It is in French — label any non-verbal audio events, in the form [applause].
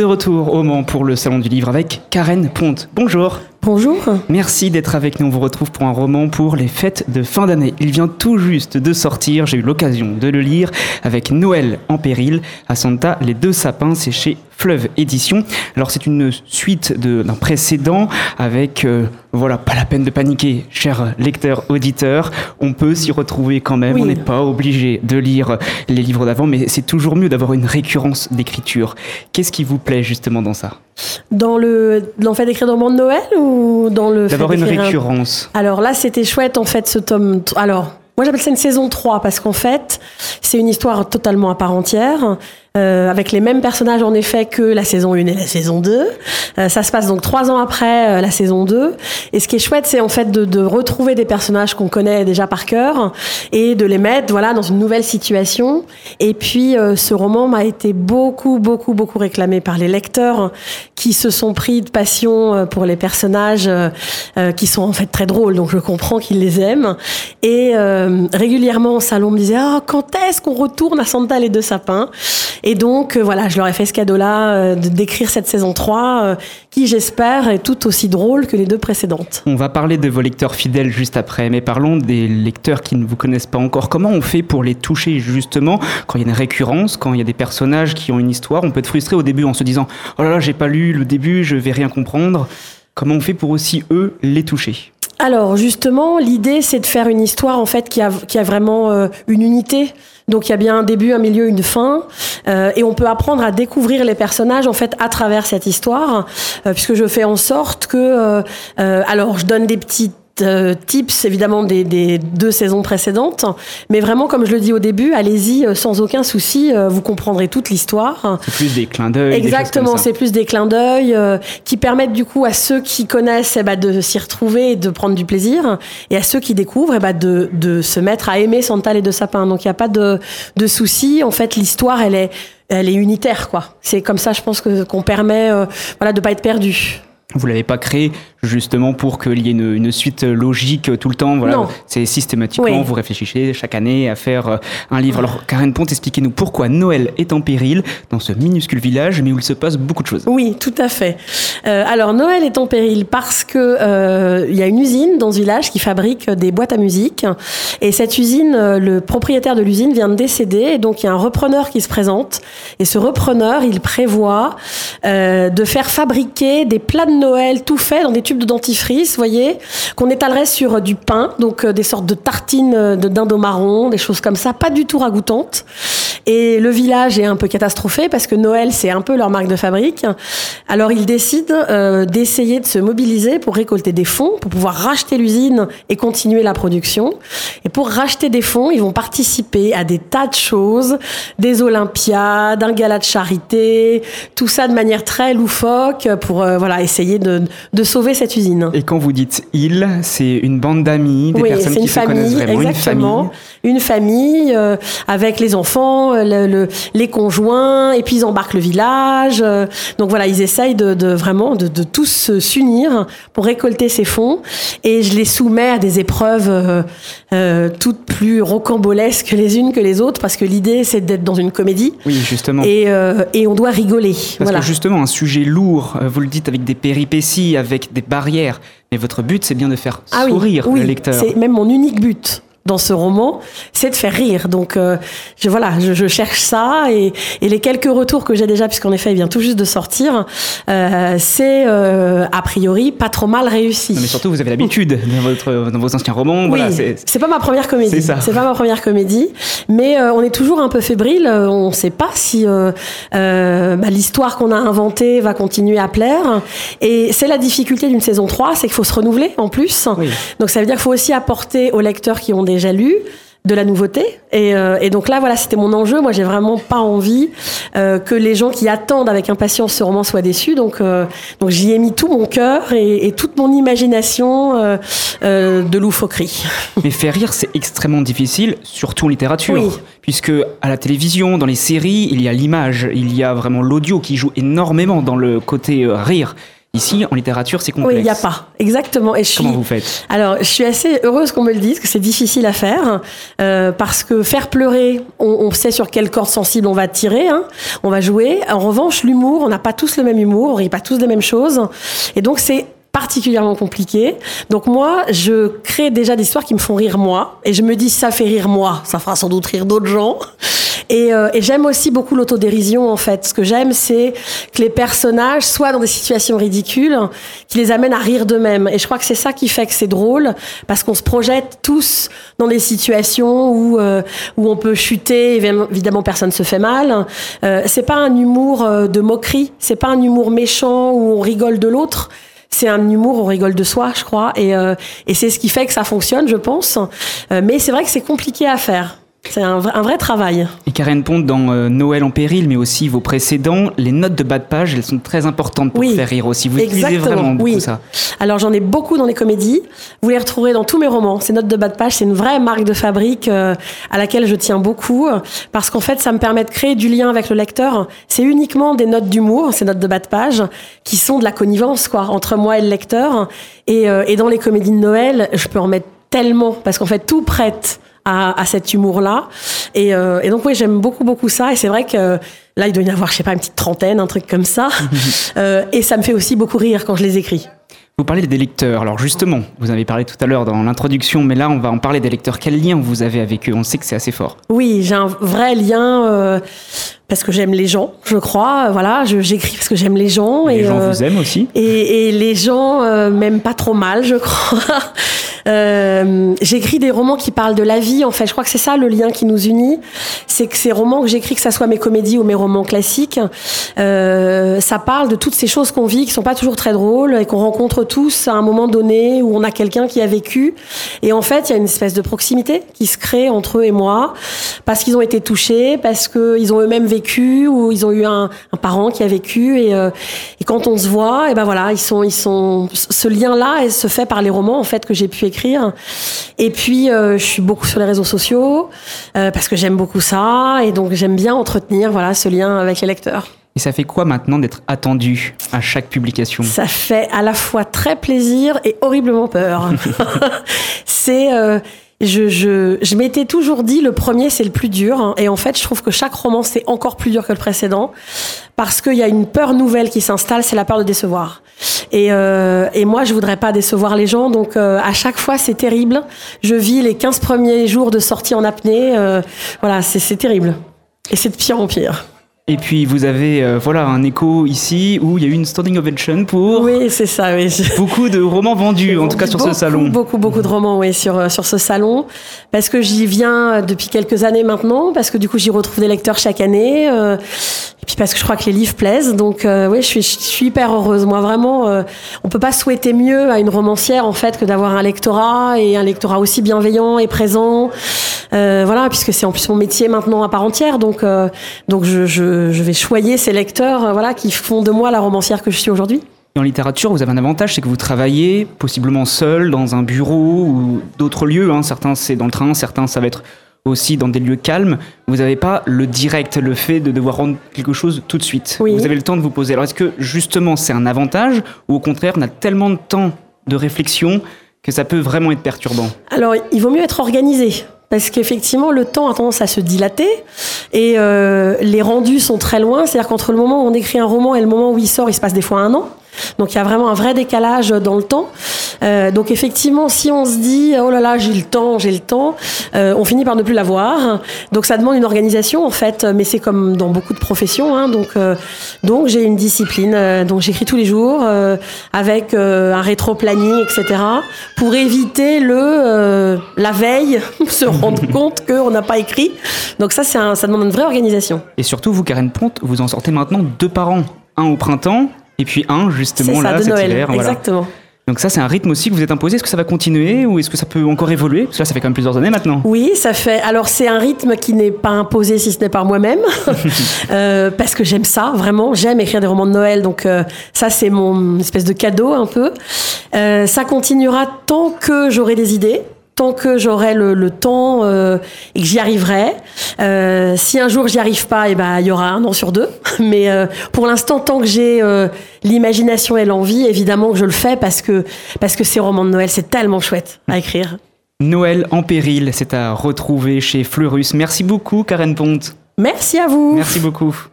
De retour au Mans pour le Salon du Livre avec Karen Ponte. Bonjour. Bonjour. Merci d'être avec nous. On vous retrouve pour un roman pour les fêtes de fin d'année. Il vient tout juste de sortir. J'ai eu l'occasion de le lire avec Noël en péril à Santa, Les Deux Sapins. C'est chez Fleuve Édition. Alors c'est une suite d'un précédent avec, euh, voilà, pas la peine de paniquer, chers lecteurs, auditeurs. On peut s'y retrouver quand même. On n'est pas obligé de lire les livres d'avant, mais c'est toujours mieux d'avoir une récurrence d'écriture. Qu'est-ce qui vous plaît justement dans ça? Dans le, dans le fait d'écrire dans le de Noël ou dans le D'avoir une récurrence. Alors là, c'était chouette en fait ce tome. Alors, moi j'appelle ça une saison 3 parce qu'en fait, c'est une histoire totalement à part entière. Euh, avec les mêmes personnages en effet que la saison 1 et la saison 2. Euh, ça se passe donc trois ans après euh, la saison 2. Et ce qui est chouette, c'est en fait de, de, retrouver des personnages qu'on connaît déjà par cœur et de les mettre voilà dans une nouvelle situation. Et puis ce roman m'a été beaucoup beaucoup beaucoup réclamé par les lecteurs qui se sont pris de passion pour les personnages qui sont en fait très drôles. Donc je comprends qu'ils les aiment. Et régulièrement au salon on me disait ah quand est-ce qu'on retourne à Santa les deux sapins? Et donc, euh, voilà, je leur ai fait ce cadeau-là euh, de d'écrire cette saison 3, euh, qui, j'espère, est tout aussi drôle que les deux précédentes. On va parler de vos lecteurs fidèles juste après, mais parlons des lecteurs qui ne vous connaissent pas encore. Comment on fait pour les toucher, justement, quand il y a une récurrence, quand il y a des personnages qui ont une histoire? On peut être frustré au début en se disant « Oh là là, j'ai pas lu le début, je vais rien comprendre ». Comment on fait pour aussi, eux, les toucher? Alors justement, l'idée c'est de faire une histoire en fait qui a, qui a vraiment euh, une unité. Donc il y a bien un début, un milieu, une fin, euh, et on peut apprendre à découvrir les personnages en fait à travers cette histoire, euh, puisque je fais en sorte que, alors je donne des petites euh, tips évidemment des, deux saisons précédentes, mais vraiment comme je le dis au début, allez-y euh, sans aucun souci, euh, vous comprendrez toute l'histoire. C'est plus des clins d'œil. Exactement, c'est plus des clins d'œil qui permettent du coup à ceux qui connaissent eh ben, de s'y retrouver et de prendre du plaisir, et à ceux qui découvrent eh ben, de, de, se mettre à aimer Santal et de Sapin. Donc il n'y a pas de, de souci. En fait, l'histoire, elle est elle est unitaire quoi. C'est comme ça je pense que qu'on permet voilà de pas être perdu. Vous l'avez pas créé justement pour qu'il y ait une, une, suite logique tout le temps. Voilà, c'est systématiquement vous réfléchissez chaque année à faire euh, un livre. Alors Karen Ponte, expliquez-nous pourquoi Noël est en péril dans ce minuscule village, mais où il se passe beaucoup de choses. Oui, tout à fait. Euh, alors Noël est en péril parce que euh, il y a une usine dans ce village qui fabrique des boîtes à musique, et cette usine, le propriétaire de l'usine vient de décéder, et donc il y a un repreneur qui se présente, et ce repreneur, il prévoit euh, de faire fabriquer des plats de Noël tout faits dans des de dentifrice, voyez, qu'on étalerait sur du pain, donc euh, des sortes de tartines euh, de dinde marron, des choses comme ça, pas du tout ragoûtantes. Et le village est un peu catastrophé parce que Noël, c'est un peu leur marque de fabrique. Alors ils décident euh, d'essayer de se mobiliser pour récolter des fonds, pour pouvoir racheter l'usine et continuer la production. Et pour racheter des fonds, ils vont participer à des tas de choses, des Olympiades, un gala de charité, tout ça de manière très loufoque pour voilà essayer de, de sauver cette usine. Et quand vous dites il, c'est une bande d'amis, des personnes qui se connaissent vraiment, exactement. une famille. Une famille euh, avec les enfants, le, les conjoints, et puis ils embarquent le village. Euh, donc voilà, ils essayent de, de vraiment de, de tous s'unir pour récolter ces fonds. Et je les soumets à des épreuves euh, euh toutes plus rocambolesques les unes que les autres, parce que l'idée c'est d'être dans une comédie. Oui, justement. Et, et on doit rigoler. Parce que justement, un sujet lourd, vous le dites avec des péripéties, avec des barrières. Mais votre but, c'est bien de faire ah sourire oui, le lecteur. C'est même mon unique but dans ce roman, c'est de faire rire. Donc, euh, je, voilà, je, je, cherche ça et, et, les quelques retours que j'ai déjà, puisqu'en effet, il vient tout juste de sortir, euh, c'est euh, a priori pas trop mal réussi. Non, mais surtout, vous avez l'habitude dans, votre, dans vos anciens romans. Oui, voilà, c'est pas ma première comédie. C'est pas ma première comédie, mais euh, on est toujours un peu fébrile. On ne sait pas si euh, bah, l'histoire qu'on a inventée va continuer à plaire. Et c'est la difficulté d'une saison 3, c'est qu'il faut se renouveler en plus. Oui. Donc, ça veut dire qu'il faut aussi apporter aux lecteurs qui ont déjà lu de la nouveauté. Et, euh, et donc là, voilà, c'était mon enjeu. Moi, j'ai vraiment pas envie euh, que les gens qui attendent avec impatience ce roman soient déçus. Donc, euh, donc j'y ai mis tout mon cœur et, et, toute mon imagination de loufoquerie. [laughs] Mais faire rire, c'est extrêmement difficile, surtout en littérature. Oui. Puisque à la télévision, dans les séries, il y a l'image, il y a vraiment l'audio qui joue énormément dans le côté rire. Ici, en littérature, c'est complexe. Oui, il n'y a pas. Exactement. Et je Comment vous faites? Alors, je suis assez heureuse qu'on me le dise, que c'est difficile à faire, euh, parce que faire pleurer, on, sait sur quelle corde sensible on va tirer, hein, on va jouer. En revanche, l'humour, on n'a pas tous le même humour, on rit pas tous des mêmes choses, et donc c'est particulièrement compliqué. Donc moi, je crée déjà des histoires qui me font rire moi, et je me dis ça fait rire moi, ça fera sans doute rire d'autres gens. Et, euh, et j'aime aussi beaucoup l'autodérision en fait. Ce que j'aime, c'est que les personnages soient dans des situations ridicules, qui les amènent à rire d'eux-mêmes. Et je crois que c'est ça qui fait que c'est drôle, parce qu'on se projette tous dans des situations où euh, où on peut chuter. Évidemment, personne se fait mal. Euh, c'est pas un humour euh, de moquerie, c'est pas un humour méchant où on rigole de l'autre c'est un humour, on rigole de soi, je crois, et, euh, et c'est ce qui fait que ça fonctionne, je pense. Euh, mais c'est vrai que c'est compliqué à faire. C'est un, un, vrai travail. Et Karen Pont, dans euh, Noël en péril, mais aussi vos précédents, les notes de bas de page, elles sont très importantes pour faire rire aussi. Vous utilisez vraiment beaucoup oui. ça. Alors j'en ai beaucoup dans les comédies. Vous les retrouverez dans tous mes romans. Ces notes de bas de page, c'est une vraie marque de fabrique euh, à laquelle je tiens beaucoup parce qu'en fait, ça me permet de créer du lien avec le lecteur. C'est uniquement des notes d'humour, ces notes de bas de page, qui sont de la connivence quoi entre moi et le lecteur. Et, euh, et dans les comédies de Noël, je peux en mettre tellement parce qu'en fait, tout prête à, à cet humour-là. Et, euh, et, donc oui, j'aime beaucoup beaucoup ça. Et c'est vrai que là, il doit y avoir, je sais pas, une petite trentaine, un truc comme ça. [laughs] euh, et ça me fait aussi beaucoup rire quand je les écris. Vous parlez des lecteurs. Alors justement, vous avez parlé tout à l'heure dans l'introduction, mais là, on va en parler des lecteurs. Quel lien vous avez avec eux? On sait que c'est assez fort. Oui, j'ai un vrai lien. Euh, parce que j'aime les gens, je crois. Voilà, j'écris parce que j'aime les gens. Et les gens euh, vous aiment aussi. Et, et les gens euh, m'aiment pas trop mal, je crois. Euh, j'écris des romans qui parlent de la vie. En fait, je crois que c'est ça le lien qui nous unit. C'est que ces romans que j'écris, que ça soit mes comédies ou mes romans classiques, euh, ça parle de toutes ces choses qu'on vit, qui sont pas toujours très drôles et qu'on rencontre tous à un moment donné où on a quelqu'un qui a vécu. Et en fait, il y a une espèce de proximité qui se crée entre eux et moi parce qu'ils ont été touchés, parce qu'ils ont eux-mêmes vécu ou ils ont eu un, un parent qui a vécu. Et, euh, et, quand on se voit, et ben voilà, ils sont, ils sont. Ce lien-là se fait par les romans en fait que j'ai pu écrire. Et puis, euh, je suis beaucoup sur les réseaux sociaux euh, parce que j'aime beaucoup ça et donc j'aime bien entretenir voilà ce lien avec les lecteurs. Et ça fait quoi maintenant d'être attendu à chaque publication? Ça fait à la fois très plaisir et horriblement peur. [laughs] [laughs] c'est euh, je, je, je m'étais toujours dit le premier c'est le plus dur hein. et en fait je trouve que chaque roman c'est encore plus dur que le précédent parce qu'il y a une peur nouvelle qui s'installe, c'est la peur de décevoir. Et, euh, et moi je voudrais pas décevoir les gens donc euh, à chaque fois c'est terrible. Je vis les 15 premiers jours de sortie en apnée, euh, voilà c'est terrible et c'est de pire en pire. Et puis vous avez euh, voilà un écho ici où il y a eu une standing ovation pour oui c'est ça oui. beaucoup de romans vendus en tout cas sur beaucoup, ce salon. beaucoup beaucoup de romans oui sur euh, sur ce salon. Parce que j'y viens depuis quelques années maintenant parce que du coup j'y retrouve des lecteurs chaque année euh, et puis parce que je crois que les livres plaisent. Donc euh, oui je suis je suis hyper heureuse. Moi vraiment euh, on peut pas souhaiter mieux à une romancière en fait que d'avoir un lectorat et un lectorat aussi bienveillant et présent. Euh, voilà puisque c'est en plus mon métier maintenant à part entière. Donc donc je, je je vais choyer ces lecteurs euh, voilà, qui font de moi la romancière que je suis aujourd'hui. En littérature, vous avez un avantage, c'est que vous travaillez possiblement seul dans un bureau ou d'autres lieux. Hein. Certains, c'est dans le train, certains, ça va être aussi dans des lieux calmes. Vous n'avez pas le direct, le fait de devoir rendre quelque chose tout de suite. Oui. Vous avez le temps de vous poser. Alors, est-ce que justement, c'est un avantage ou au contraire, on a tellement de temps de réflexion que ça peut vraiment être perturbant? Alors, il vaut mieux être organisé parce qu'effectivement le temps a tendance à se dilater et euh, les rendus sont très loin. C'est-à-dire qu'entre le moment où on écrit un roman et le moment où il sort, il se passe des fois un an. Donc il y a vraiment un vrai décalage dans le temps. Euh, donc effectivement, si on se dit oh là là j'ai le temps, j'ai le temps, euh, on finit par ne plus l'avoir. Donc ça demande une organisation en fait, mais c'est comme dans beaucoup de professions. Hein, donc euh, donc j'ai une discipline. Donc j'écris tous les jours avec un rétro-planning, etc. Pour éviter le la veille [laughs] se rendre [laughs] compte qu'on n'a pas écrit. Donc ça c'est ça demande une vraie organisation. Et surtout vous Karen Ponte, vous en sortez maintenant deux par an. Un au printemps et puis un justement ça, là de cet Noël. hiver. voilà. Exactement. Donc ça, c'est un rythme aussi que vous êtes imposé. Est-ce que ça va continuer ou est-ce que ça peut encore évoluer? Parce que là, ça fait quand même plusieurs années maintenant. Oui, ça fait. Alors c'est un rythme qui n'est pas imposé si ce n'est par moi-même, [laughs] euh, parce que j'aime ça vraiment. J'aime écrire des romans de Noël, donc euh, ça c'est mon espèce de cadeau un peu. Euh, ça continuera tant que j'aurai des idées tant que j'aurai le, le temps euh, et que j'y arriverai. Euh, si un jour j'y arrive pas, et ben il y aura un an sur deux. [laughs] Mais euh, pour l'instant, tant que j'ai l'imagination et l'envie, évidemment que je le fais parce que parce que ces romans de Noël, c'est tellement chouette à écrire. Noël en péril, c'est à retrouver chez Fleurus. Merci beaucoup, Karen Ponte. Merci à vous. Merci beaucoup.